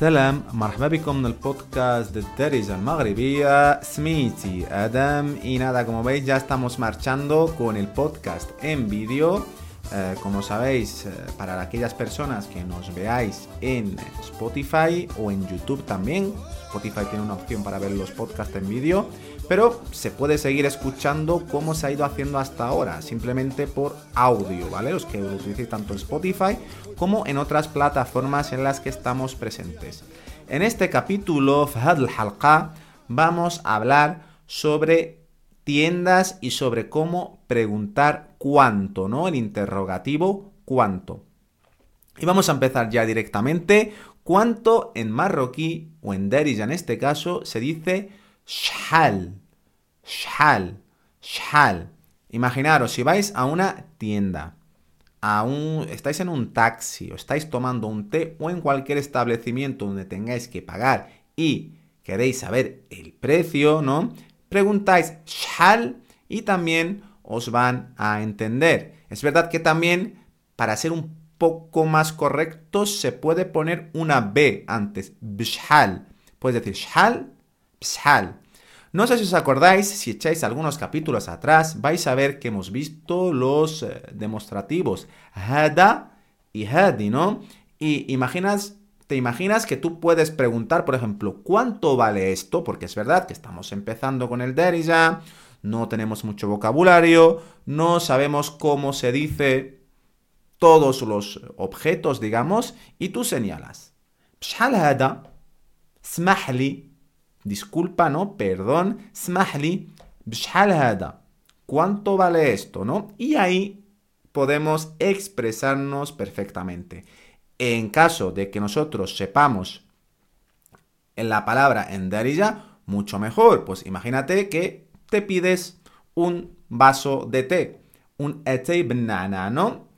سلام مرحبا بكم en el podcast de Teresa Maghrebia Smithy Adam y nada como veis ya estamos marchando con el podcast en vídeo eh, como sabéis, eh, para aquellas personas que nos veáis en Spotify o en YouTube también, Spotify tiene una opción para ver los podcasts en vídeo, pero se puede seguir escuchando como se ha ido haciendo hasta ahora, simplemente por audio, ¿vale? Los que lo utilicéis tanto en Spotify como en otras plataformas en las que estamos presentes. En este capítulo, Fahad al vamos a hablar sobre tiendas y sobre cómo preguntar cuánto, ¿no? El interrogativo cuánto. Y vamos a empezar ya directamente. ¿Cuánto en marroquí o en derija en este caso se dice shal? Shal, shal. Imaginaros, si vais a una tienda, a un, estáis en un taxi o estáis tomando un té o en cualquier establecimiento donde tengáis que pagar y queréis saber el precio, ¿no? Preguntáis shal y también os van a entender. Es verdad que también para ser un poco más correcto se puede poner una B antes, bshal. Puedes decir shal, bshal. No sé si os acordáis, si echáis algunos capítulos atrás, vais a ver que hemos visto los eh, demostrativos hada y hadi, ¿no? Y imaginas ¿Te imaginas que tú puedes preguntar, por ejemplo, cuánto vale esto? Porque es verdad que estamos empezando con el derija, no tenemos mucho vocabulario, no sabemos cómo se dice todos los objetos, digamos, y tú señalas. Smahli. Disculpa, ¿no? Perdón. Smahli. ¿Cuánto vale esto, no? Y ahí podemos expresarnos perfectamente. En caso de que nosotros sepamos la palabra en darija, mucho mejor. Pues imagínate que te pides un vaso de té, un etei banana, ¿no?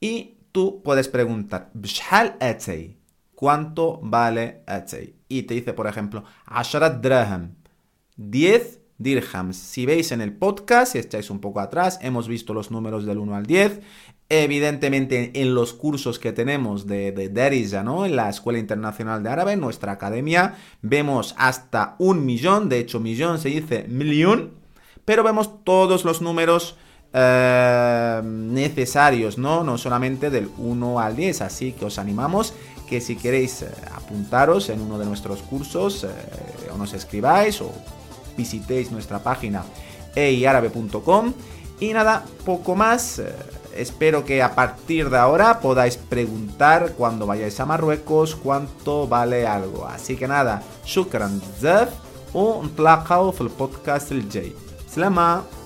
Y tú puedes preguntar, bshal etei, ¿cuánto vale etei? Y te dice, por ejemplo, asharat draham, 10 dirhams. Si veis en el podcast, si estáis un poco atrás, hemos visto los números del 1 al 10. Evidentemente, en los cursos que tenemos de, de ¿no? En la Escuela Internacional de Árabe, en nuestra academia, vemos hasta un millón, de hecho, millón se dice millón, pero vemos todos los números eh, necesarios, ¿no? No solamente del 1 al 10, así que os animamos que si queréis eh, apuntaros en uno de nuestros cursos, eh, o nos escribáis o visitéis nuestra página eiarabe.com y nada, poco más. Espero que a partir de ahora podáis preguntar cuando vayáis a Marruecos cuánto vale algo. Así que nada, shukran tlaqaw el podcast el Jay. Slama.